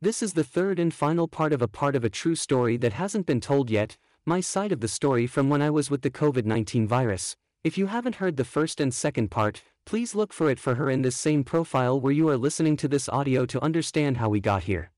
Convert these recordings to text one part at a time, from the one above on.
This is the third and final part of a part of a true story that hasn't been told yet, my side of the story from when I was with the COVID-19 virus. If you haven't heard the first and second part, please look for it for her in this same profile where you are listening to this audio to understand how we got here.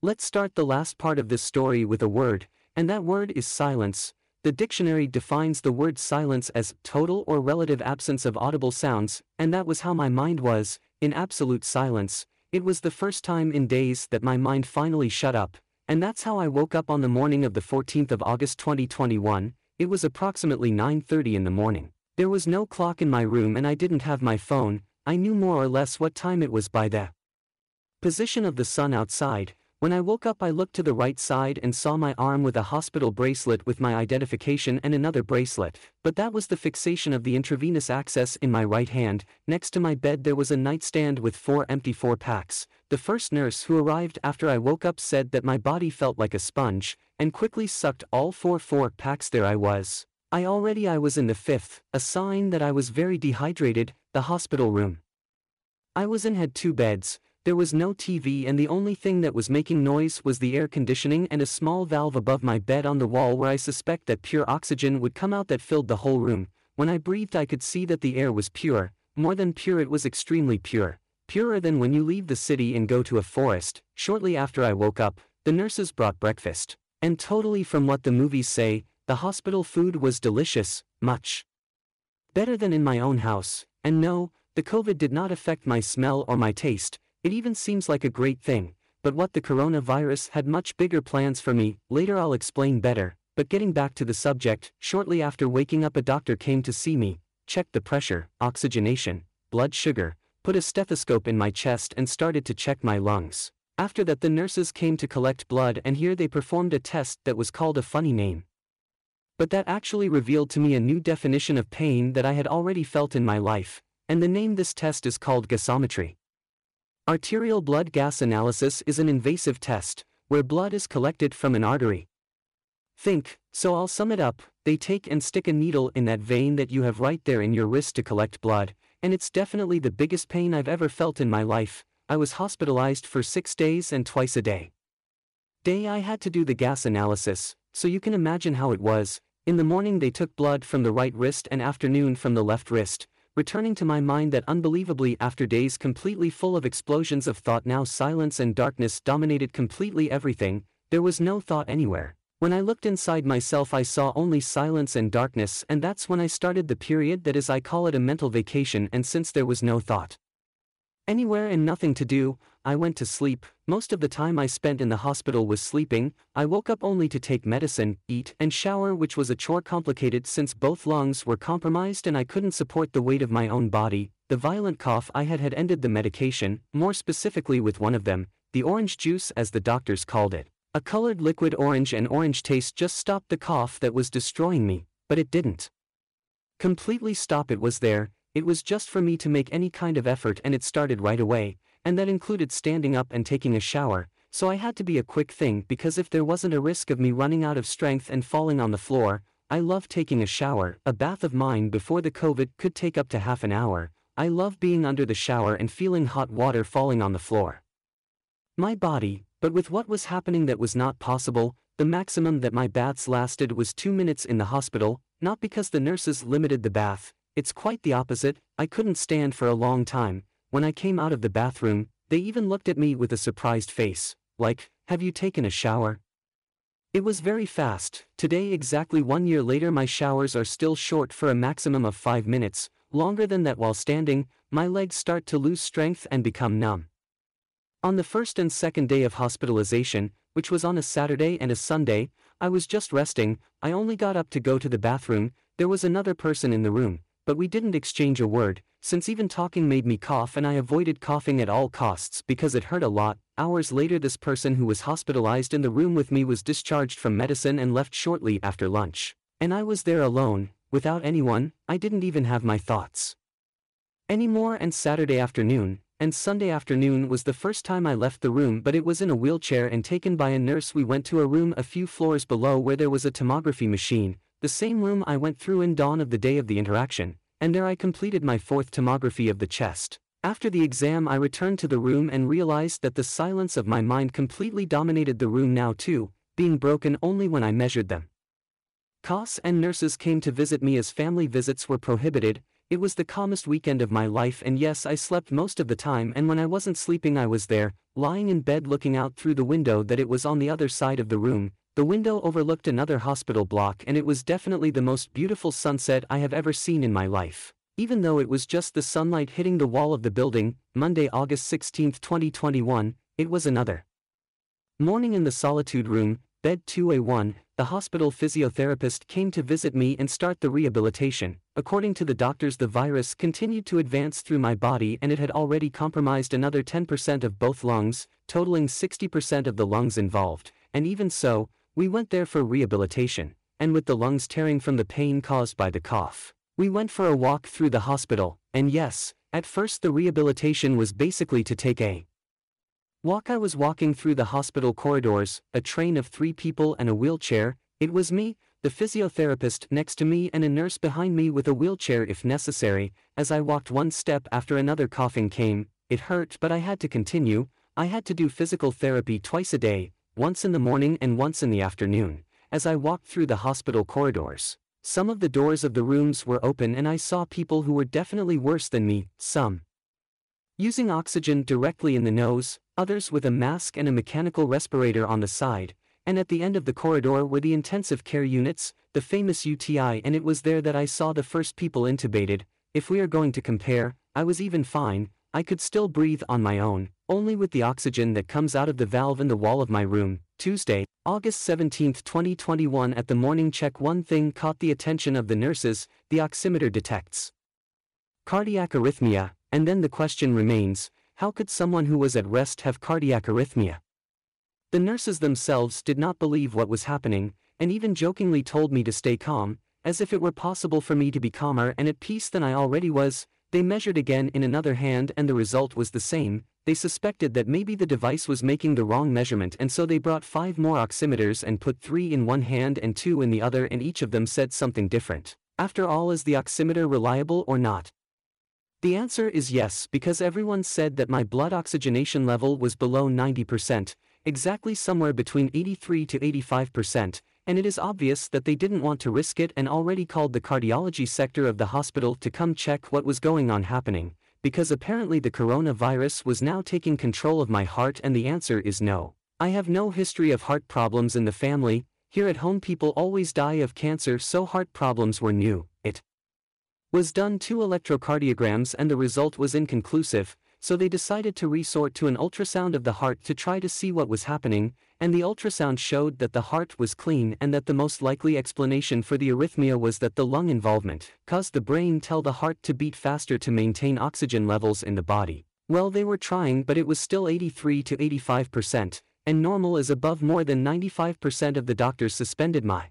Let's start the last part of this story with a word, and that word is silence. The dictionary defines the word silence as total or relative absence of audible sounds, and that was how my mind was, in absolute silence, it was the first time in days that my mind finally shut up, and that's how I woke up on the morning of the 14th of August 2021, it was approximately 9.30 in the morning. There was no clock in my room and I didn't have my phone, I knew more or less what time it was by the position of the sun outside, when I woke up I looked to the right side and saw my arm with a hospital bracelet with my identification and another bracelet, but that was the fixation of the intravenous access in my right hand, next to my bed there was a nightstand with four empty four packs. The first nurse who arrived after I woke up said that my body felt like a sponge, and quickly sucked all four four packs there I was. I already I was in the fifth, a sign that I was very dehydrated, the hospital room. I was in had two beds, there was no TV and the only thing that was making noise was the air conditioning and a small valve above my bed on the wall where I suspect that pure oxygen would come out that filled the whole room. When I breathed I could see that the air was pure, more than pure it was extremely pure. Purer than when you leave the city and go to a forest. Shortly after I woke up, the nurses brought breakfast. And totally from what the movies say, the hospital food was delicious, much better than in my own house. And no, the COVID did not affect my smell or my taste, it even seems like a great thing, but what the coronavirus had much bigger plans for me, later I'll explain better, but getting back to the subject, shortly after waking up a doctor came to see me, checked the pressure, oxygenation, blood sugar, put a stethoscope in my chest and started to check my lungs. After that the nurses came to collect blood and here they performed a test that was called a funny name. But that actually revealed to me a new definition of pain that I had already felt in my life, and the name this test is called gasometry. Arterial blood gas analysis is an invasive test, where blood is collected from an artery. Think, so I'll sum it up, they take and stick a needle in that vein that you have right there in your wrist to collect blood, and it's definitely the biggest pain I've ever felt in my life, I was hospitalized for six days and twice a day. Day I had to do the gas analysis, so you can imagine how it was, in the morning they took blood from the right wrist and afternoon from the left wrist, returning to my mind that unbelievably after days completely full of explosions of thought now silence and darkness dominated completely everything, there was no thought anywhere. When I looked inside myself I saw only silence and darkness and that's when I started the period that is I call it a mental vacation and since there was no thought anywhere and nothing to do, I went to sleep, most of the time I spent in the hospital was sleeping, I woke up only to take medicine, eat, and shower which was a chore complicated since both lungs were compromised and I couldn't support the weight of my own body, the violent cough I had had ended the medication, more specifically with one of them, the orange juice as the doctors called it. A colored liquid orange and orange taste just stopped the cough that was destroying me, but it didn't. Completely stop it was there, it was just for me to make any kind of effort and it started right away, and that included standing up and taking a shower, so I had to be a quick thing because if there wasn't a risk of me running out of strength and falling on the floor, I love taking a shower, a bath of mine before the COVID could take up to half an hour, I love being under the shower and feeling hot water falling on the floor. My body, but with what was happening that was not possible, the maximum that my baths lasted was two minutes in the hospital, not because the nurses limited the bath, it's quite the opposite, I couldn't stand for a long time, when I came out of the bathroom, they even looked at me with a surprised face, like, have you taken a shower? It was very fast, today exactly one year later my showers are still short for a maximum of 5 minutes, longer than that while standing, my legs start to lose strength and become numb. On the first and second day of hospitalization, which was on a Saturday and a Sunday, I was just resting, I only got up to go to the bathroom, there was another person in the room, but we didn't exchange a word, since even talking made me cough and I avoided coughing at all costs because it hurt a lot. Hours later this person who was hospitalized in the room with me was discharged from medicine and left shortly after lunch. And I was there alone, without anyone, I didn't even have my thoughts. Anymore and Saturday afternoon, and Sunday afternoon was the first time I left the room but it was in a wheelchair and taken by a nurse we went to a room a few floors below where there was a tomography machine, the same room I went through in dawn of the day of the interaction, and there I completed my fourth tomography of the chest. After the exam I returned to the room and realized that the silence of my mind completely dominated the room now too, being broken only when I measured them. COS and nurses came to visit me as family visits were prohibited, it was the calmest weekend of my life and yes I slept most of the time and when I wasn't sleeping I was there, lying in bed looking out through the window that it was on the other side of the room, the window overlooked another hospital block and it was definitely the most beautiful sunset I have ever seen in my life. Even though it was just the sunlight hitting the wall of the building, Monday, August 16, 2021, it was another. Morning in the solitude room, bed 2A1, the hospital physiotherapist came to visit me and start the rehabilitation. According to the doctors, the virus continued to advance through my body and it had already compromised another 10% of both lungs, totaling 60% of the lungs involved. And even so, we went there for rehabilitation, and with the lungs tearing from the pain caused by the cough. We went for a walk through the hospital, and yes, at first the rehabilitation was basically to take a walk. I was walking through the hospital corridors, a train of three people and a wheelchair, it was me, the physiotherapist next to me and a nurse behind me with a wheelchair if necessary, as I walked one step after another coughing came, it hurt but I had to continue, I had to do physical therapy twice a day, once in the morning and once in the afternoon, as I walked through the hospital corridors. Some of the doors of the rooms were open and I saw people who were definitely worse than me, some using oxygen directly in the nose, others with a mask and a mechanical respirator on the side, and at the end of the corridor were the intensive care units, the famous UTI and it was there that I saw the first people intubated, if we are going to compare, I was even fine, I could still breathe on my own, only with the oxygen that comes out of the valve in the wall of my room, Tuesday, August 17, 2021 at the morning check one thing caught the attention of the nurses, the oximeter detects cardiac arrhythmia, and then the question remains, how could someone who was at rest have cardiac arrhythmia? The nurses themselves did not believe what was happening, and even jokingly told me to stay calm, as if it were possible for me to be calmer and at peace than I already was, they measured again in another hand and the result was the same, they suspected that maybe the device was making the wrong measurement and so they brought five more oximeters and put three in one hand and two in the other and each of them said something different. After all is the oximeter reliable or not? The answer is yes because everyone said that my blood oxygenation level was below 90%, exactly somewhere between 83 to 85%, and it is obvious that they didn't want to risk it and already called the cardiology sector of the hospital to come check what was going on happening, because apparently the coronavirus was now taking control of my heart and the answer is no. I have no history of heart problems in the family, here at home people always die of cancer so heart problems were new, it was done two electrocardiograms and the result was inconclusive, so they decided to resort to an ultrasound of the heart to try to see what was happening, and the ultrasound showed that the heart was clean and that the most likely explanation for the arrhythmia was that the lung involvement caused the brain to tell the heart to beat faster to maintain oxygen levels in the body. Well they were trying but it was still 83 to 85%, and normal is above more than 95% of the doctors suspended my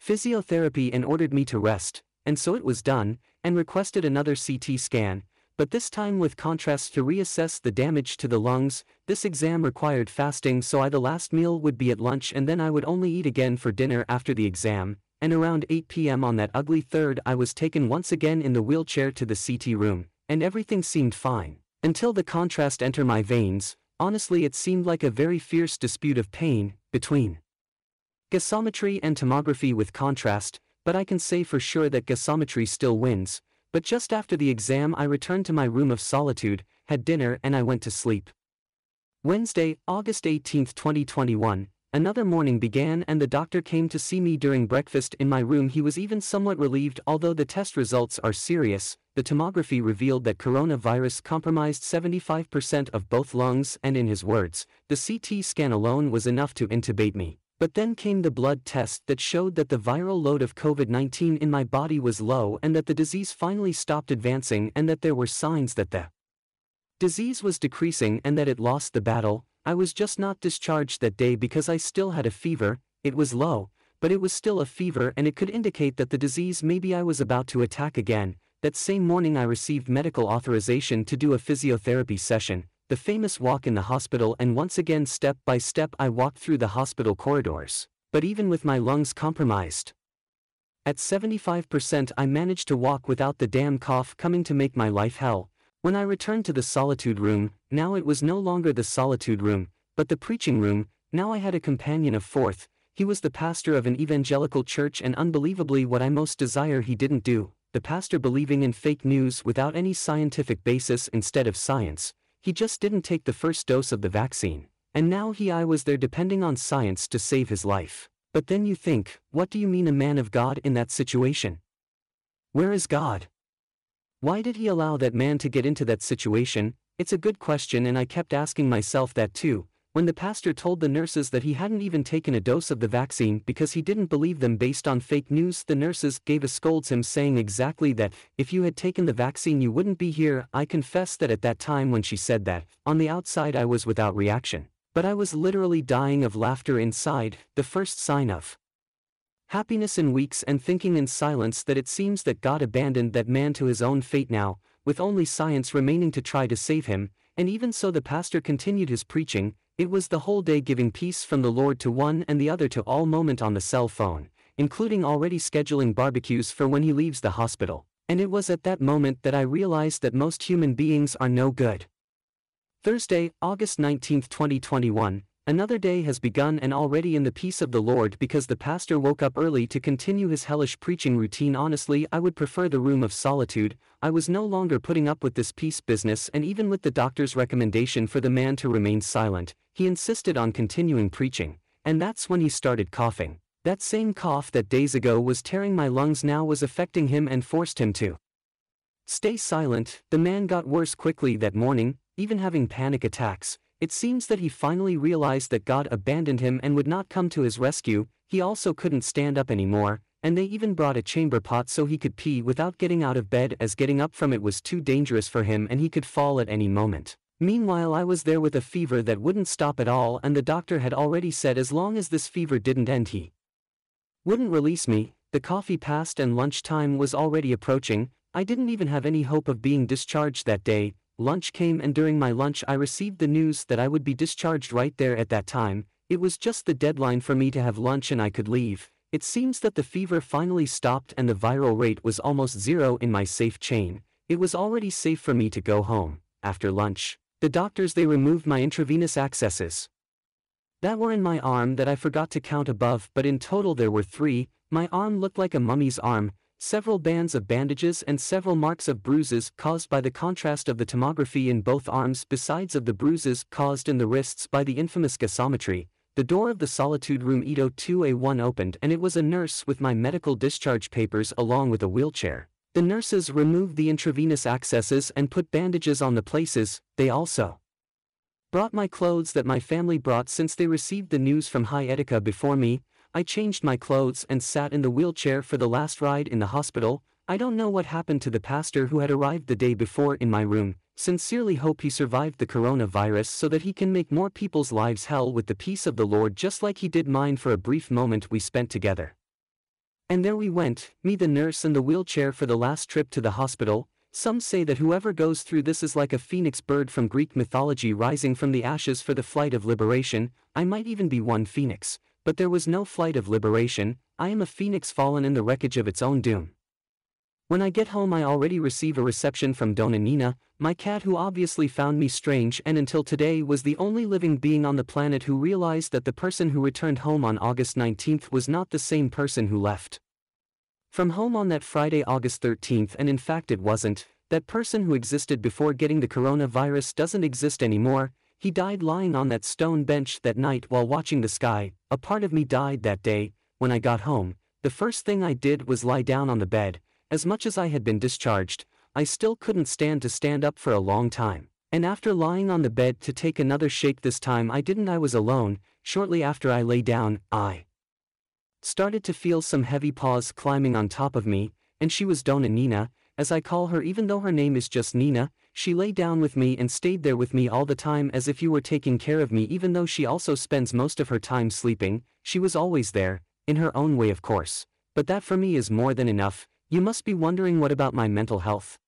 physiotherapy and ordered me to rest, and so it was done, and requested another CT scan, but this time with contrast to reassess the damage to the lungs, this exam required fasting so I the last meal would be at lunch and then I would only eat again for dinner after the exam, and around 8 pm on that ugly third I was taken once again in the wheelchair to the CT room, and everything seemed fine. Until the contrast entered my veins, honestly it seemed like a very fierce dispute of pain, between gasometry and tomography with contrast, but I can say for sure that gasometry still wins, but just after the exam I returned to my room of solitude, had dinner and I went to sleep. Wednesday, August 18, 2021, another morning began and the doctor came to see me during breakfast in my room he was even somewhat relieved although the test results are serious, the tomography revealed that coronavirus compromised 75% of both lungs and in his words, the CT scan alone was enough to intubate me. But then came the blood test that showed that the viral load of COVID-19 in my body was low and that the disease finally stopped advancing and that there were signs that the disease was decreasing and that it lost the battle. I was just not discharged that day because I still had a fever, it was low, but it was still a fever and it could indicate that the disease maybe I was about to attack again. That same morning I received medical authorization to do a physiotherapy session, the famous walk in the hospital and once again step by step I walked through the hospital corridors. But even with my lungs compromised, at 75% I managed to walk without the damn cough coming to make my life hell, When I returned to the solitude room, now it was no longer the solitude room, but the preaching room, now I had a companion of fourth, he was the pastor of an evangelical church and unbelievably what I most desire he didn't do, the pastor believing in fake news without any scientific basis instead of science, he just didn't take the first dose of the vaccine, and now he I was there depending on science to save his life. But then you think, what do you mean a man of God in that situation? Where is God? Why did he allow that man to get into that situation? It's a good question and I kept asking myself that too, when the pastor told the nurses that he hadn't even taken a dose of the vaccine because he didn't believe them based on fake news, the nurses gave a scolds him saying exactly that, if you had taken the vaccine you wouldn't be here. I confess that at that time when she said that, on the outside I was without reaction. But I was literally dying of laughter inside, the first sign of happiness in weeks and thinking in silence that it seems that God abandoned that man to his own fate now, with only science remaining to try to save him, and even so the pastor continued his preaching, it was the whole day giving peace from the Lord to one and the other to all moment on the cell phone, including already scheduling barbecues for when he leaves the hospital. And it was at that moment that I realized that most human beings are no good. Thursday, August 19, 2021, Another day has begun and already in the peace of the Lord because the pastor woke up early to continue his hellish preaching routine. Honestly, I would prefer the room of solitude. I was no longer putting up with this peace business, and even with the doctor's recommendation for the man to remain silent, he insisted on continuing preaching. And that's when he started coughing. That same cough that days ago was tearing my lungs now was affecting him and forced him to stay silent. The man got worse quickly that morning, even having panic attacks. It seems that he finally realized that God abandoned him and would not come to his rescue, he also couldn't stand up anymore, and they even brought a chamber pot so he could pee without getting out of bed as getting up from it was too dangerous for him and he could fall at any moment. Meanwhile I was there with a fever that wouldn't stop at all and the doctor had already said as long as this fever didn't end he wouldn't release me, the coffee passed and lunchtime was already approaching, I didn't even have any hope of being discharged that day, Lunch came and during my lunch I received the news that I would be discharged right there at that time, it was just the deadline for me to have lunch and I could leave. It seems that the fever finally stopped and the viral rate was almost zero in my safe chain. It was already safe for me to go home. After lunch, the doctors they removed my intravenous accesses. That were in my arm that I forgot to count above but in total there were three, my arm looked like a mummy's arm, several bands of bandages and several marks of bruises caused by the contrast of the tomography in both arms besides of the bruises caused in the wrists by the infamous gasometry, the door of the solitude room Edo 2A1 opened and it was a nurse with my medical discharge papers along with a wheelchair. The nurses removed the intravenous accesses and put bandages on the places, they also brought my clothes that my family brought since they received the news from High Etika before me, I changed my clothes and sat in the wheelchair for the last ride in the hospital. I don't know what happened to the pastor who had arrived the day before in my room. Sincerely hope he survived the coronavirus so that he can make more people's lives hell with the peace of the Lord just like he did mine for a brief moment we spent together. And there we went, me the nurse and the wheelchair for the last trip to the hospital. Some say that whoever goes through this is like a phoenix bird from Greek mythology rising from the ashes for the flight of liberation. I might even be one phoenix. But there was no flight of liberation, I am a phoenix fallen in the wreckage of its own doom. When I get home I already receive a reception from Dona Nina, my cat who obviously found me strange and until today was the only living being on the planet who realized that the person who returned home on August 19th was not the same person who left. From home on that Friday August 13th and in fact it wasn't, that person who existed before getting the coronavirus doesn't exist anymore, he died lying on that stone bench that night while watching the sky. A part of me died that day. When I got home, the first thing I did was lie down on the bed. As much as I had been discharged, I still couldn't stand to stand up for a long time. And after lying on the bed to take another shake this time I didn't I was alone, shortly after I lay down, I started to feel some heavy paws climbing on top of me, and she was Dona Nina, as I call her even though her name is just Nina, she lay down with me and stayed there with me all the time as if you were taking care of me even though she also spends most of her time sleeping, she was always there, in her own way of course. But that for me is more than enough, you must be wondering what about my mental health.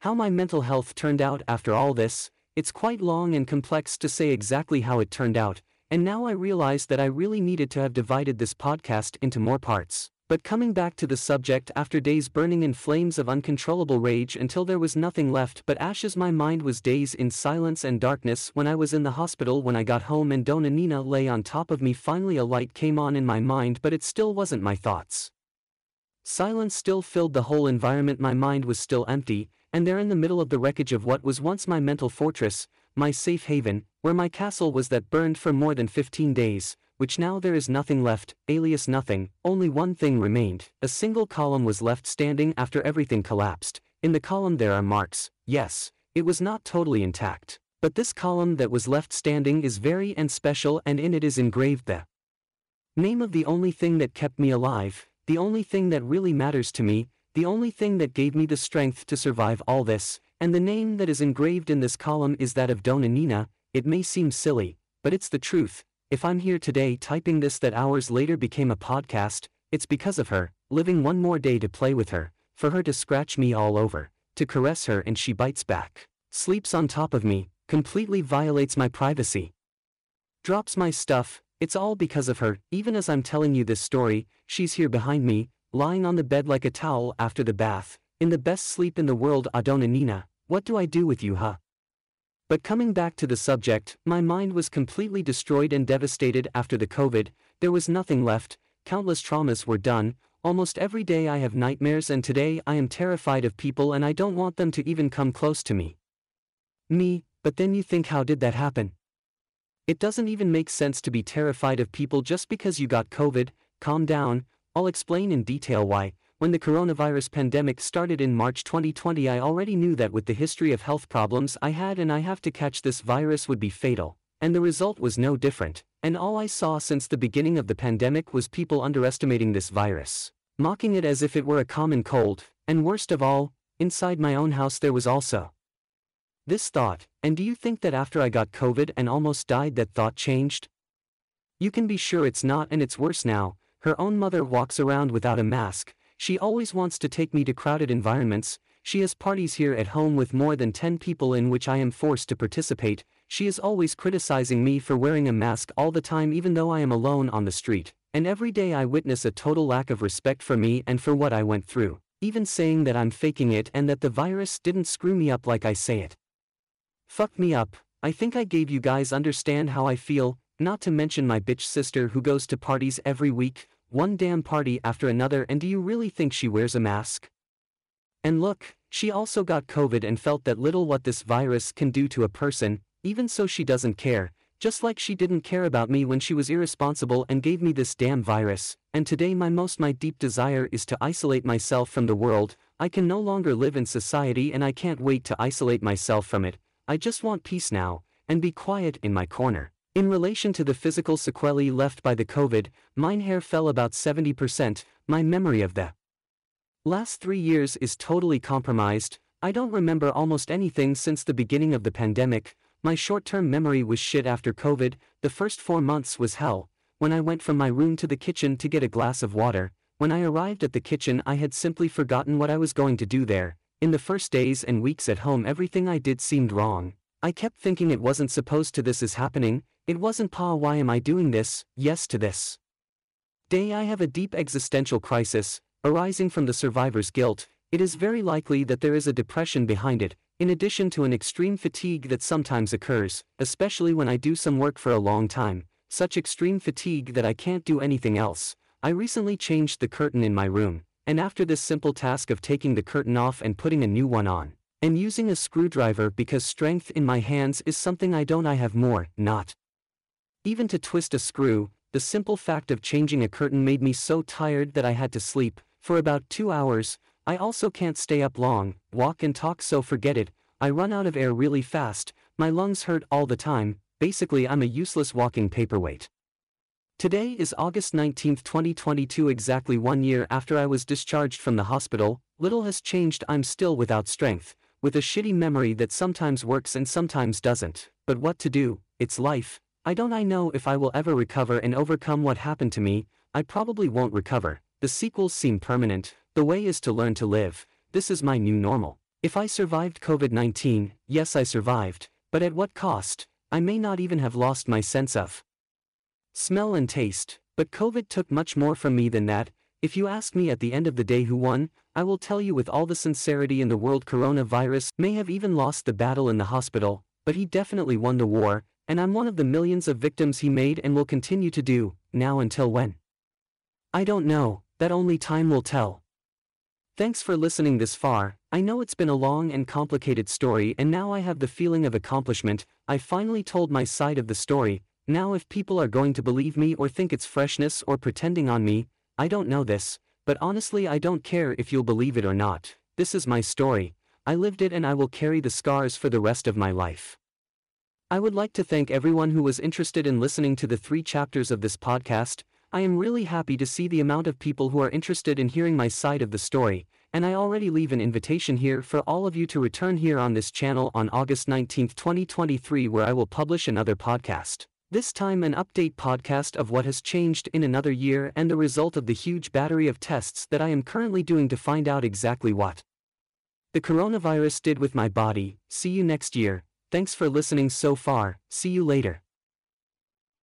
How my mental health turned out after all this, it's quite long and complex to say exactly how it turned out, and now I realize that I really needed to have divided this podcast into more parts. But coming back to the subject after days burning in flames of uncontrollable rage until there was nothing left but ashes my mind was days in silence and darkness when I was in the hospital when I got home and Dona Nina lay on top of me finally a light came on in my mind but it still wasn't my thoughts. Silence still filled the whole environment. My mind was still empty, and there in the middle of the wreckage of what was once my mental fortress, my safe haven, where my castle was that burned for more than 15 days, which now there is nothing left, alias nothing, only one thing remained, a single column was left standing after everything collapsed, in the column there are marks, yes, it was not totally intact, but this column that was left standing is very and special and in it is engraved the name of the only thing that kept me alive, the only thing that really matters to me, the only thing that gave me the strength to survive all this, and the name that is engraved in this column is that of Dona Nina, it may seem silly, but it's the truth, if I'm here today typing this that hours later became a podcast, it's because of her, living one more day to play with her, for her to scratch me all over, to caress her and she bites back, sleeps on top of me, completely violates my privacy. Drops my stuff, it's all because of her, even as I'm telling you this story, she's here behind me, lying on the bed like a towel after the bath, in the best sleep in the world Adona Nina, what do I do with you huh? But coming back to the subject, my mind was completely destroyed and devastated after the COVID, there was nothing left, countless traumas were done, almost every day I have nightmares and today I am terrified of people and I don't want them to even come close to me. Me, but then you think how did that happen? It doesn't even make sense to be terrified of people just because you got COVID, calm down, I'll explain in detail why, when the coronavirus pandemic started in March 2020, I already knew that with the history of health problems I had and I have to catch this virus would be fatal. And the result was no different, and all I saw since the beginning of the pandemic was people underestimating this virus, mocking it as if it were a common cold, and worst of all, inside my own house there was also this thought, and do you think that after I got COVID and almost died that thought changed? You can be sure it's not and it's worse now, her own mother walks around without a mask, she always wants to take me to crowded environments, she has parties here at home with more than 10 people in which I am forced to participate, she is always criticizing me for wearing a mask all the time even though I am alone on the street, and every day I witness a total lack of respect for me and for what I went through, even saying that I'm faking it and that the virus didn't screw me up like I say it. Fuck me up, I think I gave you guys understand how I feel, not to mention my bitch sister who goes to parties every week, one damn party after another and do you really think she wears a mask? And look, she also got COVID and felt that little what this virus can do to a person, even so she doesn't care, just like she didn't care about me when she was irresponsible and gave me this damn virus, and today my most my deep desire is to isolate myself from the world, I can no longer live in society and I can't wait to isolate myself from it, I just want peace now, and be quiet in my corner. In relation to the physical sequelae left by the COVID, mine hair fell about 70%, my memory of the last three years is totally compromised, I don't remember almost anything since the beginning of the pandemic, my short-term memory was shit after COVID, the first four months was hell, when I went from my room to the kitchen to get a glass of water, when I arrived at the kitchen I had simply forgotten what I was going to do there, in the first days and weeks at home everything I did seemed wrong. I kept thinking it wasn't supposed to this is happening, it wasn't pa why am I doing this, yes to this. Day I have a deep existential crisis, arising from the survivor's guilt, it is very likely that there is a depression behind it, in addition to an extreme fatigue that sometimes occurs, especially when I do some work for a long time, such extreme fatigue that I can't do anything else. I recently changed the curtain in my room, and after this simple task of taking the curtain off and putting a new one on, and using a screwdriver because strength in my hands is something I don't I have more, not. Even to twist a screw, the simple fact of changing a curtain made me so tired that I had to sleep, for about two hours, I also can't stay up long, walk and talk so forget it, I run out of air really fast, my lungs hurt all the time, basically I'm a useless walking paperweight. Today is August 19, 2022 exactly one year after I was discharged from the hospital, little has changed. I'm still without strength, with a shitty memory that sometimes works and sometimes doesn't, but what to do, it's life, I don't I know if I will ever recover and overcome what happened to me, I probably won't recover, the sequels seem permanent, the way is to learn to live, this is my new normal. If I survived COVID-19, yes I survived, but at what cost, I may not even have lost my sense of smell and taste, but COVID took much more from me than that, If you ask me at the end of the day who won, I will tell you with all the sincerity in the world coronavirus may have even lost the battle in the hospital, but he definitely won the war, and I'm one of the millions of victims he made and will continue to do, now until when? I don't know, that only time will tell. Thanks for listening this far, I know it's been a long and complicated story and now I have the feeling of accomplishment, I finally told my side of the story, now if people are going to believe me or think it's freshness or pretending on me, I don't know this, but honestly I don't care if you'll believe it or not, this is my story, I lived it and I will carry the scars for the rest of my life. I would like to thank everyone who was interested in listening to the three chapters of this podcast, I am really happy to see the amount of people who are interested in hearing my side of the story, and I already leave an invitation here for all of you to return here on this channel on August 19, 2023 where I will publish another podcast. This time an update podcast of what has changed in another year and the result of the huge battery of tests that I am currently doing to find out exactly what the coronavirus did with my body. See you next year. Thanks for listening so far, see you later.